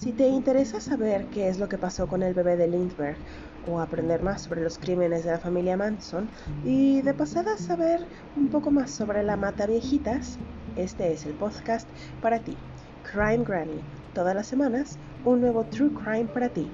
Si te interesa saber qué es lo que pasó con el bebé de Lindbergh o aprender más sobre los crímenes de la familia Manson y de pasada saber un poco más sobre la mata viejitas, este es el podcast para ti. Crime Granny. Todas las semanas, un nuevo True Crime para ti.